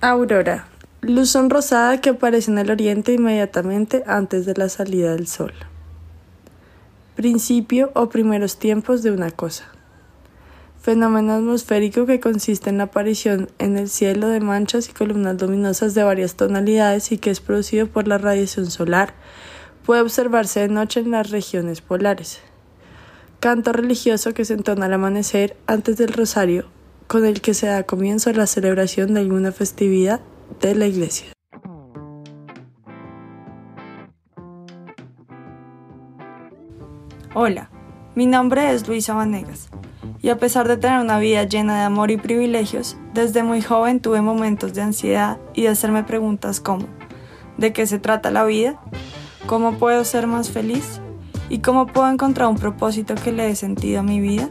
Aurora. Luz rosada que aparece en el oriente inmediatamente antes de la salida del sol. Principio o primeros tiempos de una cosa. Fenómeno atmosférico que consiste en la aparición en el cielo de manchas y columnas luminosas de varias tonalidades y que es producido por la radiación solar. Puede observarse de noche en las regiones polares. Canto religioso que se entona al amanecer antes del rosario con el que se da comienzo a la celebración de alguna festividad de la iglesia. Hola, mi nombre es Luisa Vanegas y a pesar de tener una vida llena de amor y privilegios, desde muy joven tuve momentos de ansiedad y de hacerme preguntas como ¿de qué se trata la vida? ¿Cómo puedo ser más feliz? ¿Y cómo puedo encontrar un propósito que le dé sentido a mi vida?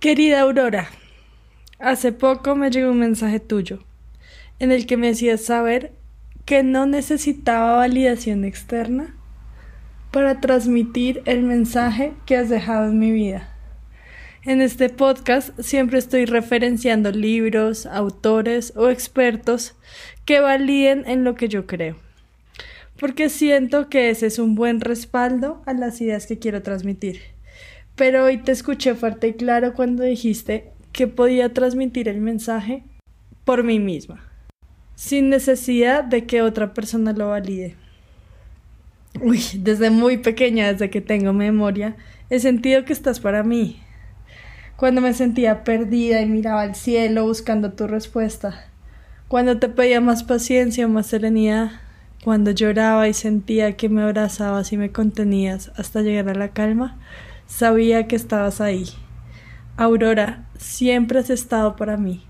Querida Aurora, hace poco me llegó un mensaje tuyo en el que me hacías saber que no necesitaba validación externa para transmitir el mensaje que has dejado en mi vida. En este podcast siempre estoy referenciando libros, autores o expertos que validen en lo que yo creo, porque siento que ese es un buen respaldo a las ideas que quiero transmitir pero hoy te escuché fuerte y claro cuando dijiste que podía transmitir el mensaje por mí misma, sin necesidad de que otra persona lo valide. Uy, desde muy pequeña, desde que tengo memoria, he sentido que estás para mí. Cuando me sentía perdida y miraba al cielo buscando tu respuesta. Cuando te pedía más paciencia más serenidad. Cuando lloraba y sentía que me abrazabas y me contenías hasta llegar a la calma. Sabía que estabas ahí. Aurora, siempre has estado para mí.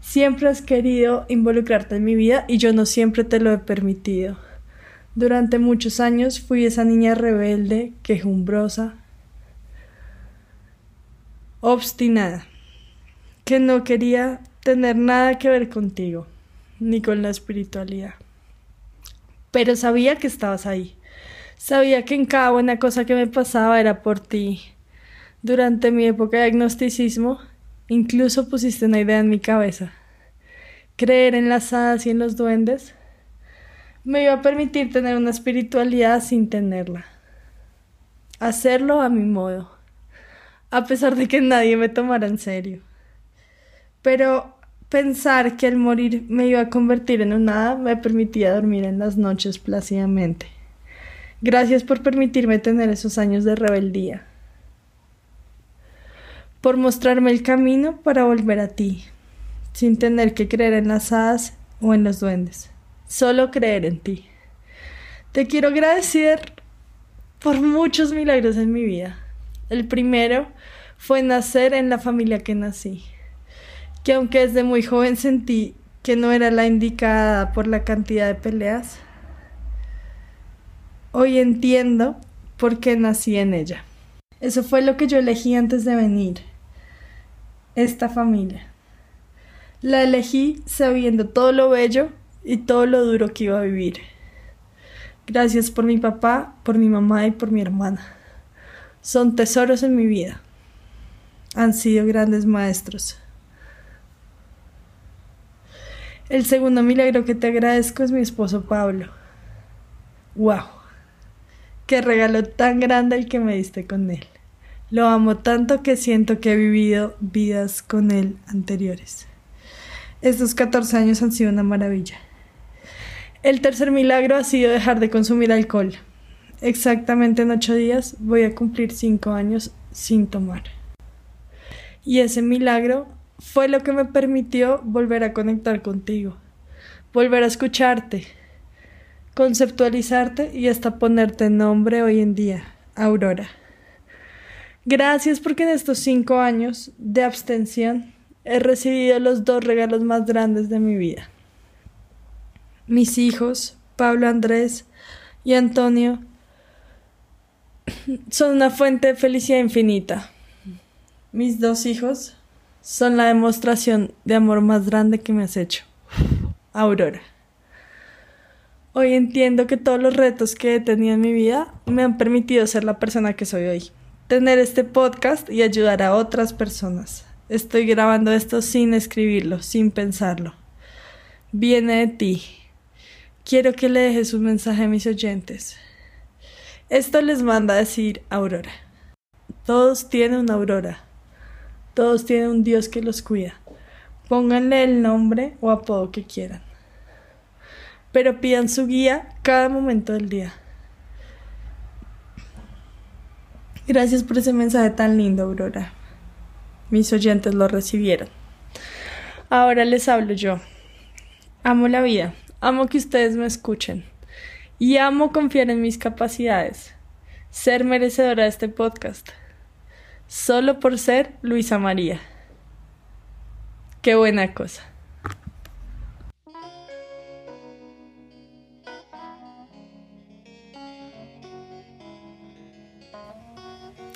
Siempre has querido involucrarte en mi vida y yo no siempre te lo he permitido. Durante muchos años fui esa niña rebelde, quejumbrosa, obstinada, que no quería tener nada que ver contigo, ni con la espiritualidad. Pero sabía que estabas ahí. Sabía que en cada buena cosa que me pasaba era por ti. Durante mi época de agnosticismo, incluso pusiste una idea en mi cabeza. Creer en las hadas y en los duendes me iba a permitir tener una espiritualidad sin tenerla. Hacerlo a mi modo, a pesar de que nadie me tomara en serio. Pero pensar que al morir me iba a convertir en un hada me permitía dormir en las noches plácidamente. Gracias por permitirme tener esos años de rebeldía, por mostrarme el camino para volver a ti, sin tener que creer en las hadas o en los duendes, solo creer en ti. Te quiero agradecer por muchos milagros en mi vida. El primero fue nacer en la familia que nací, que aunque desde muy joven sentí que no era la indicada por la cantidad de peleas, Hoy entiendo por qué nací en ella. Eso fue lo que yo elegí antes de venir. Esta familia. La elegí sabiendo todo lo bello y todo lo duro que iba a vivir. Gracias por mi papá, por mi mamá y por mi hermana. Son tesoros en mi vida. Han sido grandes maestros. El segundo milagro que te agradezco es mi esposo Pablo. ¡Wow! Qué regalo tan grande el que me diste con él. Lo amo tanto que siento que he vivido vidas con él anteriores. Estos 14 años han sido una maravilla. El tercer milagro ha sido dejar de consumir alcohol. Exactamente en ocho días voy a cumplir cinco años sin tomar. Y ese milagro fue lo que me permitió volver a conectar contigo, volver a escucharte, conceptualizarte y hasta ponerte nombre hoy en día, Aurora. Gracias porque en estos cinco años de abstención he recibido los dos regalos más grandes de mi vida. Mis hijos, Pablo Andrés y Antonio, son una fuente de felicidad infinita. Mis dos hijos son la demostración de amor más grande que me has hecho. Aurora. Hoy entiendo que todos los retos que he tenido en mi vida me han permitido ser la persona que soy hoy. Tener este podcast y ayudar a otras personas. Estoy grabando esto sin escribirlo, sin pensarlo. Viene de ti. Quiero que le dejes un mensaje a mis oyentes. Esto les manda a decir Aurora. Todos tienen una Aurora. Todos tienen un Dios que los cuida. Pónganle el nombre o apodo que quieran. Pero pidan su guía cada momento del día. Gracias por ese mensaje tan lindo, Aurora. Mis oyentes lo recibieron. Ahora les hablo yo. Amo la vida, amo que ustedes me escuchen y amo confiar en mis capacidades, ser merecedora de este podcast, solo por ser Luisa María. Qué buena cosa.